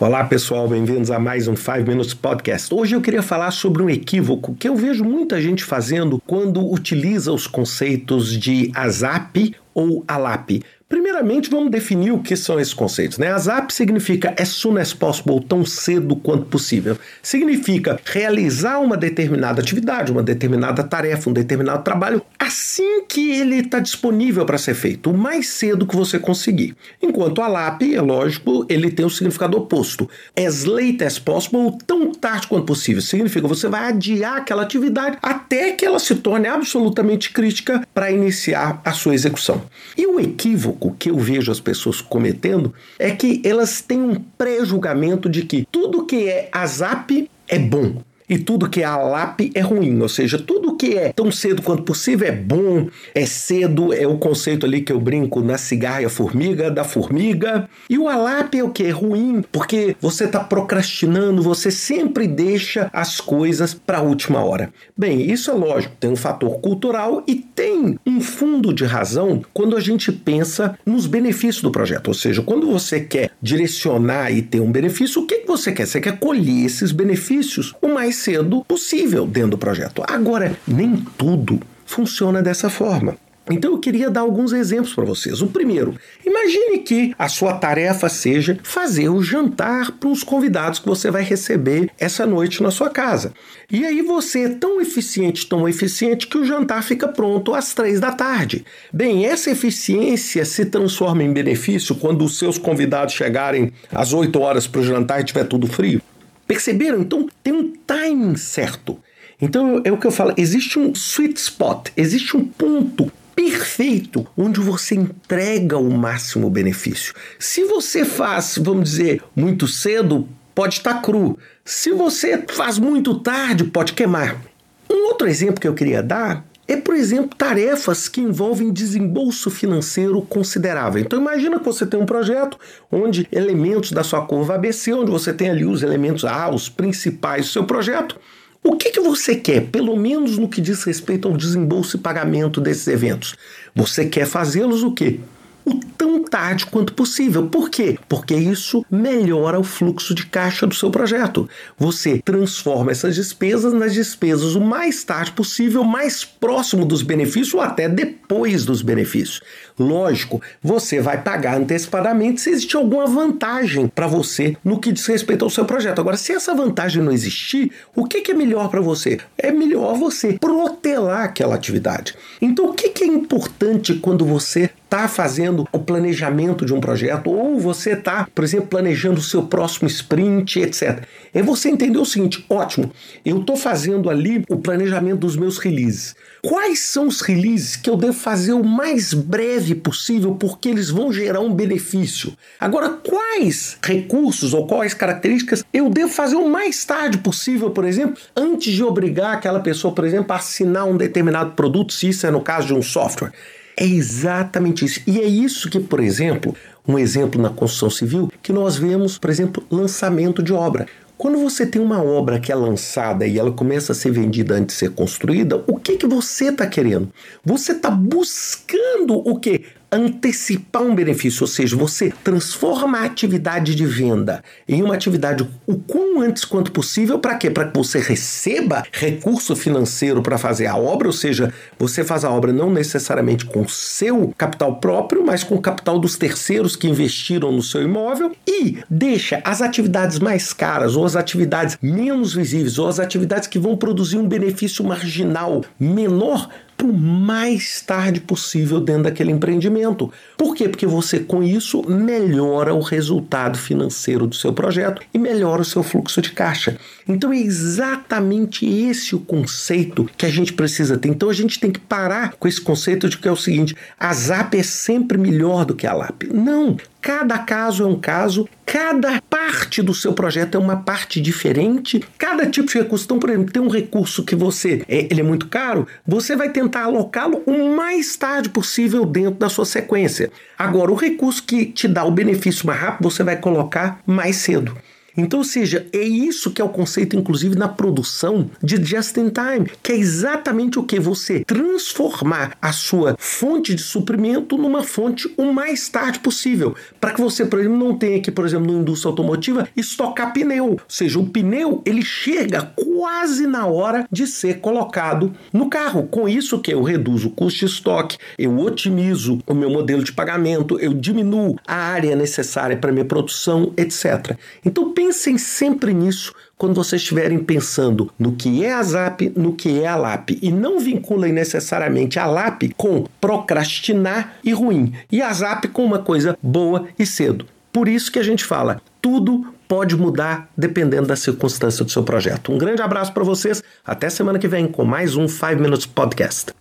Olá pessoal, bem-vindos a mais um 5 Minutes Podcast. Hoje eu queria falar sobre um equívoco que eu vejo muita gente fazendo quando utiliza os conceitos de ASAP ou ALAP. Primeiramente, vamos definir o que são esses conceitos. Né? ASAP significa as soon as possible, tão cedo quanto possível. Significa realizar uma determinada atividade, uma determinada tarefa, um determinado trabalho assim que ele está disponível para ser feito, o mais cedo que você conseguir. Enquanto ALAP, é lógico, ele tem o significado oposto. As late as possible, tão tarde quanto possível. Significa você vai adiar aquela atividade até que ela se torne absolutamente crítica para iniciar a sua execução. E o equívoco que eu vejo as pessoas cometendo é que elas têm um pré-julgamento de que tudo que é azap é bom e tudo que é ALAP é ruim, ou seja, tudo que é tão cedo quanto possível é bom, é cedo, é o conceito ali que eu brinco na cigarra e a formiga, da formiga. E o ALAP é o que? É ruim, porque você está procrastinando, você sempre deixa as coisas para a última hora. Bem, isso é lógico, tem um fator cultural e tem um fundo de razão quando a gente pensa nos benefícios do projeto, ou seja, quando você quer direcionar e ter um benefício, o que, que você quer? Você quer colher esses benefícios o mais cedo possível dentro do projeto. Agora, nem tudo funciona dessa forma. Então eu queria dar alguns exemplos para vocês. O primeiro, imagine que a sua tarefa seja fazer o jantar para os convidados que você vai receber essa noite na sua casa. E aí você é tão eficiente, tão eficiente que o jantar fica pronto às três da tarde. Bem, essa eficiência se transforma em benefício quando os seus convidados chegarem às 8 horas para o jantar e tiver tudo frio. Perceberam? Então tem um timing certo. Então é o que eu falo, existe um sweet spot, existe um ponto perfeito onde você entrega o máximo benefício. Se você faz, vamos dizer, muito cedo, pode estar cru. Se você faz muito tarde, pode queimar. Um outro exemplo que eu queria dar é, por exemplo, tarefas que envolvem desembolso financeiro considerável. Então imagina que você tem um projeto onde elementos da sua curva ABC, onde você tem ali os elementos A, os principais do seu projeto. O que, que você quer, pelo menos no que diz respeito ao desembolso e pagamento desses eventos? Você quer fazê-los o quê? Tão tarde quanto possível. Por quê? Porque isso melhora o fluxo de caixa do seu projeto. Você transforma essas despesas nas despesas o mais tarde possível, mais próximo dos benefícios ou até depois dos benefícios. Lógico, você vai pagar antecipadamente se existe alguma vantagem para você no que diz respeito ao seu projeto. Agora, se essa vantagem não existir, o que, é melhor para você? É melhor você protelar aquela atividade. Então, o que é importante quando você está fazendo o planejamento de um projeto ou você está, por exemplo, planejando o seu próximo sprint, etc. É você entender o seguinte: ótimo, eu estou fazendo ali o planejamento dos meus releases. Quais são os releases que eu devo fazer o mais breve possível porque eles vão gerar um benefício? Agora, quais recursos ou quais características eu devo fazer o mais tarde possível, por exemplo, antes de obrigar aquela pessoa, por exemplo, a assinar um determinado produto, se isso é no caso de um software? É exatamente isso. E é isso que, por exemplo, um exemplo na construção civil, que nós vemos, por exemplo, lançamento de obra. Quando você tem uma obra que é lançada e ela começa a ser vendida antes de ser construída, o que, que você está querendo? Você está buscando o quê? Antecipar um benefício, ou seja, você transforma a atividade de venda em uma atividade o quão antes quanto possível, para quê? Para que você receba recurso financeiro para fazer a obra, ou seja, você faz a obra não necessariamente com seu capital próprio, mas com o capital dos terceiros que investiram no seu imóvel e deixa as atividades mais caras ou as atividades menos visíveis ou as atividades que vão produzir um benefício marginal menor o mais tarde possível dentro daquele empreendimento. Por quê? Porque você, com isso, melhora o resultado financeiro do seu projeto e melhora o seu fluxo de caixa. Então é exatamente esse o conceito que a gente precisa ter. Então a gente tem que parar com esse conceito de que é o seguinte: a ZAP é sempre melhor do que a LAP. Não! Cada caso é um caso, cada parte do seu projeto é uma parte diferente, cada tipo de recurso. Então, por exemplo, tem um recurso que você é, ele é muito caro, você vai tentar alocá-lo o mais tarde possível dentro da sua sequência. Agora, o recurso que te dá o benefício mais rápido, você vai colocar mais cedo. Então, ou seja, é isso que é o conceito, inclusive, na produção de just in time, que é exatamente o que você transformar a sua fonte de suprimento numa fonte o mais tarde possível, para que você, por exemplo, não tenha que, por exemplo, na indústria automotiva, estocar pneu. Ou seja, o pneu ele chega quase na hora de ser colocado no carro. Com isso que eu reduzo o custo de estoque, eu otimizo o meu modelo de pagamento, eu diminuo a área necessária para minha produção, etc. Então pensem sempre nisso quando vocês estiverem pensando no que é a ZAP, no que é a LAP. E não vinculem necessariamente a LAP com procrastinar e ruim, e a ZAP com uma coisa boa e cedo. Por isso que a gente fala, tudo pode mudar dependendo da circunstância do seu projeto. Um grande abraço para vocês, até semana que vem com mais um 5 Minutes Podcast.